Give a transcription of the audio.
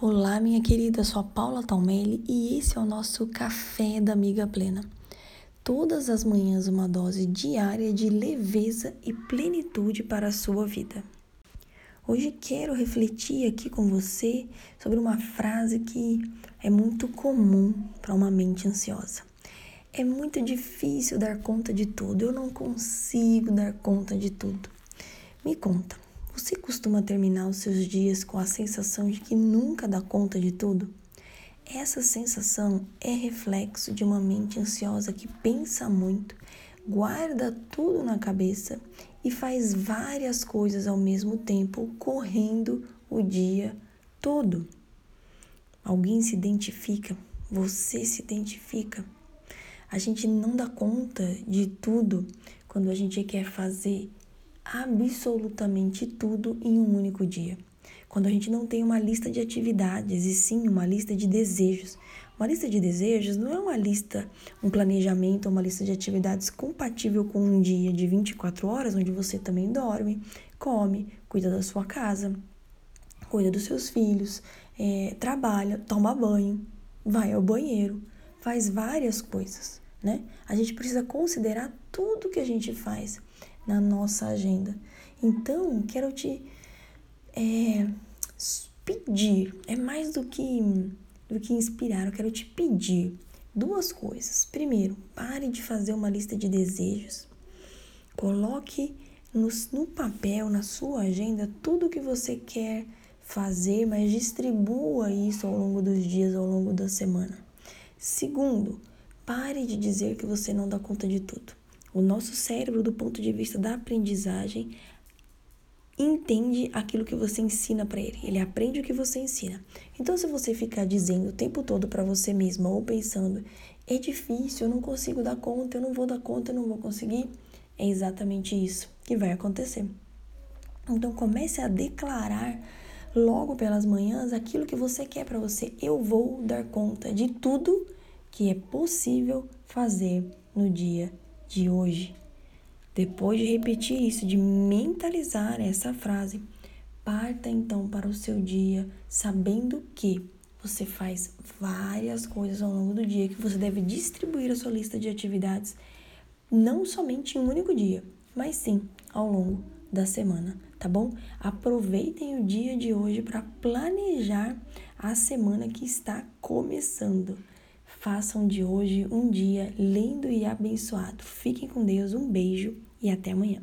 Olá, minha querida, sou a Paula Talmelli e esse é o nosso Café da Amiga Plena. Todas as manhãs, uma dose diária de leveza e plenitude para a sua vida. Hoje quero refletir aqui com você sobre uma frase que é muito comum para uma mente ansiosa. É muito difícil dar conta de tudo, eu não consigo dar conta de tudo. Me conta, você costuma terminar os seus dias com a sensação de que nunca dá conta de tudo? Essa sensação é reflexo de uma mente ansiosa que pensa muito, guarda tudo na cabeça e faz várias coisas ao mesmo tempo, correndo o dia todo. Alguém se identifica? Você se identifica? A gente não dá conta de tudo quando a gente quer fazer absolutamente tudo em um único dia. Quando a gente não tem uma lista de atividades e sim uma lista de desejos. Uma lista de desejos não é uma lista, um planejamento, uma lista de atividades compatível com um dia de 24 horas, onde você também dorme, come, cuida da sua casa, cuida dos seus filhos, é, trabalha, toma banho, vai ao banheiro, faz várias coisas, né? A gente precisa considerar tudo que a gente faz na nossa agenda. Então, quero te é, pedir, é mais do que, do que inspirar, eu quero te pedir duas coisas. Primeiro, pare de fazer uma lista de desejos, coloque no, no papel, na sua agenda, tudo que você quer fazer, mas distribua isso ao longo dos dias, ao longo da semana. Segundo, pare de dizer que você não dá conta de tudo. O nosso cérebro, do ponto de vista da aprendizagem, entende aquilo que você ensina para ele. Ele aprende o que você ensina. Então, se você ficar dizendo o tempo todo para você mesma ou pensando, é difícil, eu não consigo dar conta, eu não vou dar conta, eu não vou conseguir, é exatamente isso que vai acontecer. Então, comece a declarar logo pelas manhãs aquilo que você quer para você. Eu vou dar conta de tudo que é possível fazer no dia de hoje. Depois de repetir isso, de mentalizar essa frase, parta então para o seu dia sabendo que você faz várias coisas ao longo do dia, que você deve distribuir a sua lista de atividades não somente em um único dia, mas sim ao longo da semana, tá bom? Aproveitem o dia de hoje para planejar a semana que está começando. Façam de hoje um dia lindo e abençoado. Fiquem com Deus, um beijo e até amanhã.